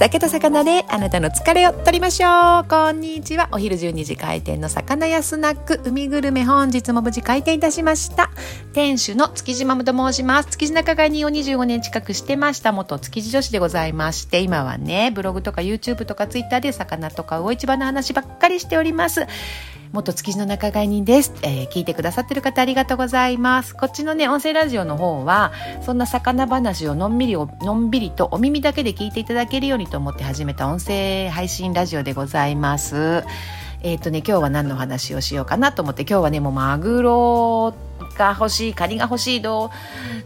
酒と魚であなたの疲れを取りましょう。こんにちは。お昼12時開店の魚屋スナック海グルメ本日も無事開店いたしました。店主の築地マムと申します。築地仲買人を25年近くしてました元築地女子でございまして今はねブログとか YouTube とか Twitter で魚とか魚市場の話ばっかりしております。元築地の仲買人です、えー、聞いてくださってる方ありがとうございます。こっちのね音声ラジオの方はそんな魚話をのんびりのんびりとお耳だけで聞いていただけるようにと思って始めた音声配信ラジオでございます。えっ、ー、とね今日は何の話をしようかなと思って今日はねもうマグロが欲しいカニが欲しいど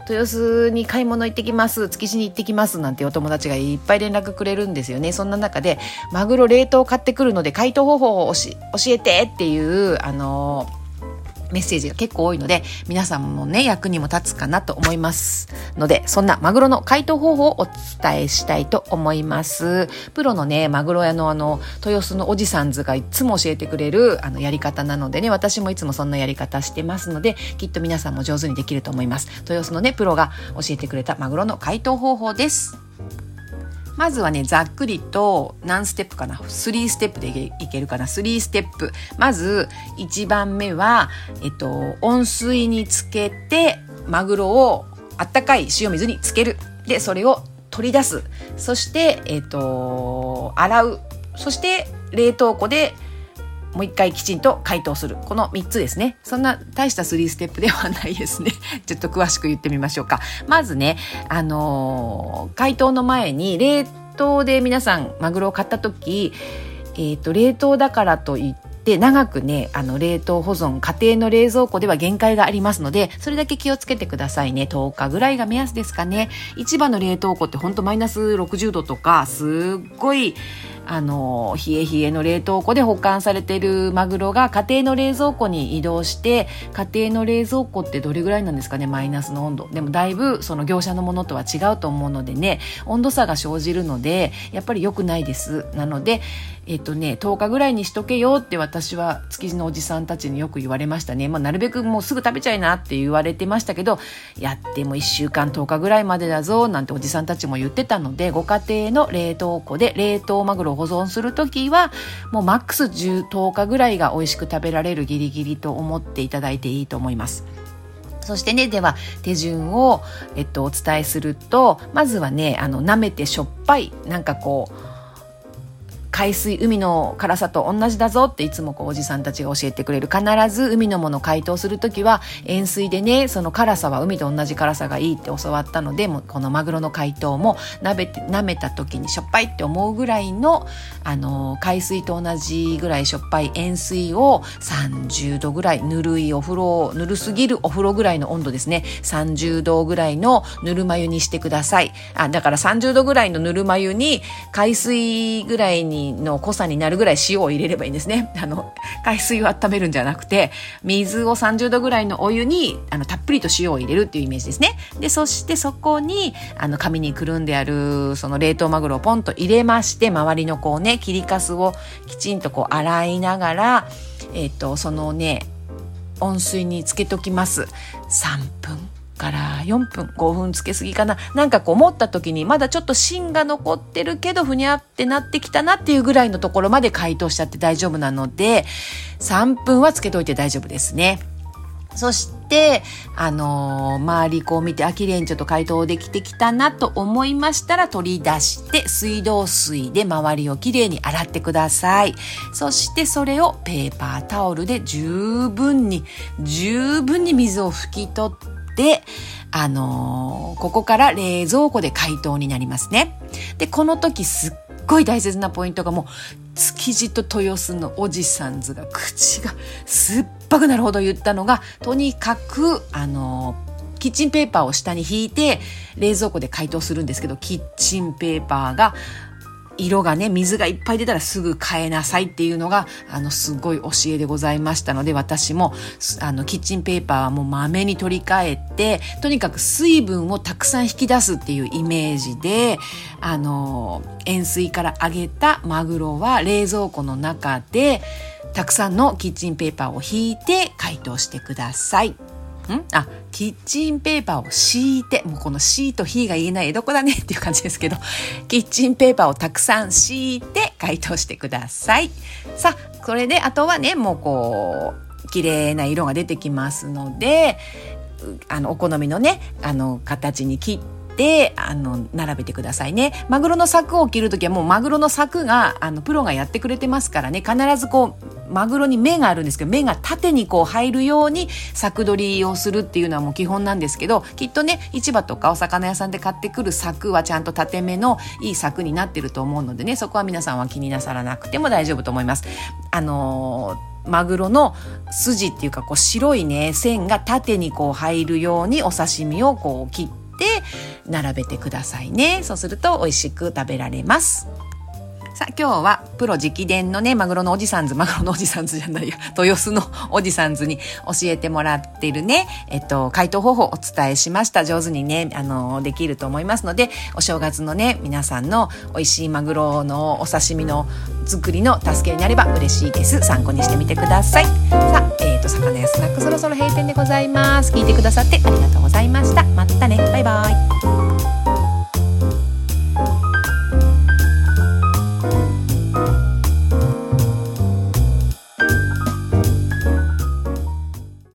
豊洲に買い物行ってきます。築地に行ってきます。なんてお友達がいっぱい連絡くれるんですよね。そんな中でマグロ冷凍買ってくるので解凍方法を教えてっていうあのーメッセージが結構多いので、皆さんもね、役にも立つかなと思いますので、そんなマグロの解凍方法をお伝えしたいと思います。プロのね、マグロ屋のあの、豊洲のおじさん図がいつも教えてくれるあのやり方なのでね、私もいつもそんなやり方してますので、きっと皆さんも上手にできると思います。豊洲のね、プロが教えてくれたマグロの解凍方法です。まずはね、ざっくりと何ステップかな ?3 ステップでいけるかな ?3 ステップ。まず、1番目は、えっと、温水につけて、マグロをあったかい塩水につける。で、それを取り出す。そして、えっと、洗う。そして、冷凍庫でもう一回きちんと解凍する。この3つですね。そんな大した3ステップではないですね。ちょっと詳しく言ってみましょうか。まずね、あのー、解凍の前に冷凍で皆さんマグロを買った時、えっ、ー、と、冷凍だからといって、で長くねあの冷凍保存家庭の冷蔵庫では限界がありますのでそれだけ気をつけてくださいね10日ぐらいが目安ですかね市場の冷凍庫ってほんとマイナス60度とかすっごいあの冷え冷えの冷凍庫で保管されているマグロが家庭の冷蔵庫に移動して家庭の冷蔵庫ってどれぐらいなんですかね？マイナスの温度。でもだいぶその業者のものとは違うと思うのでね。温度差が生じるのでやっぱり良くないです。なのでえっ、とね10日ぐらいにしとけよって私は築地のおじさんたちによく言われましたね、まあ、なるべくもうすぐ食べちゃいなって言われてましたけどやっても1週間10日ぐらいまでだぞなんておじさんたちも言ってたのでご家庭の冷凍庫で冷凍マグロ保存する時はもうマックス10 10日ぐらいが美味しく食べられるギリギリと思っていただいていいと思います。そしてね、では手順を、えっと、お伝えすると、まずはね、あの、舐めてしょっぱい、なんかこう、海水海の辛さと同じだぞっていつもこうおじさんたちが教えてくれる必ず海のもの解凍する時は塩水でねその辛さは海と同じ辛さがいいって教わったのでもうこのマグロの解凍も舐めて舐めた時にしょっぱいって思うぐらいのあの海水と同じぐらいしょっぱい塩水を30度ぐらいぬるいお風呂ぬるすぎるお風呂ぐらいの温度ですね。30度ぐらいのぬるま湯にしてください。あだから30度ぐらいのぬるま湯に海水ぐらいにの濃さになるぐらい塩を入れればいいんですね。あの、海水を温めるんじゃなくて、水を30度ぐらいのお湯に、あの、たっぷりと塩を入れるっていうイメージですね。で、そしてそこに、あの、紙にくるんである、その冷凍マグロをポンと入れまして、周りのこうね、切りかすをきちんとこう洗いながら、えっ、と、そのね、温水につけときます。3分から4分5分つけすぎかななんかこう思った時にまだちょっと芯が残ってるけどふにゃってなってきたなっていうぐらいのところまで解凍しちゃって大丈夫なので3分はつけといて大丈夫ですね。そして、あのー、周りこう見て、あ、綺麗にちょっと解凍できてきたなと思いましたら取り出して、水道水で周りをきれいに洗ってください。そしてそれをペーパータオルで十分に、十分に水を拭き取って、で、あのー、ここから冷蔵庫で解凍になりますね。で、この時すっごい大切なポイントがもう、築地と豊洲のおじさんずが口が酸っぱくなるほど言ったのが、とにかく、あのー、キッチンペーパーを下に引いて冷蔵庫で解凍するんですけど、キッチンペーパーが色がね、水がいっぱい出たらすぐ変えなさいっていうのが、あの、すごい教えでございましたので、私も、あの、キッチンペーパーはもうまめに取り替えて、とにかく水分をたくさん引き出すっていうイメージで、あの、塩水から揚げたマグロは冷蔵庫の中で、たくさんのキッチンペーパーを引いて解凍してください。ん？あ、キッチンペーパーを敷いて、もうこのシーと火が言えない江戸っ子だねっていう感じですけど、キッチンペーパーをたくさん敷いて解凍してください。さあ、それであとはね、もうこう、綺麗な色が出てきますので、あの、お好みのね、あの、形に切って、あの並べてくださいねマグロの柵を切る時はもうマグロの柵があのプロがやってくれてますからね必ずこうマグロに目があるんですけど目が縦にこう入るように柵取りをするっていうのはもう基本なんですけどきっとね市場とかお魚屋さんで買ってくる柵はちゃんと縦目のいい柵になってると思うのでねそこは皆さんは気になさらなくても大丈夫と思います。あのーマグロの筋っていうかこう白いね線が縦にこう入るようにお刺身をこう切って並べてくださいねそうすると美味しく食べられますさあ今日はプロ直伝のね、マグロのおじさんず、マグロのおじさんずじゃないや、豊洲のおじさんずに教えてもらってるね、えっと、解凍方法をお伝えしました。上手にね、あの、できると思いますので、お正月のね、皆さんの美味しいマグロのお刺身の作りの助けになれば嬉しいです。参考にしてみてください。さあ、えっ、ー、と、魚屋スナックそろそろ閉店でございます。聞いてくださってありがとうございました。またね。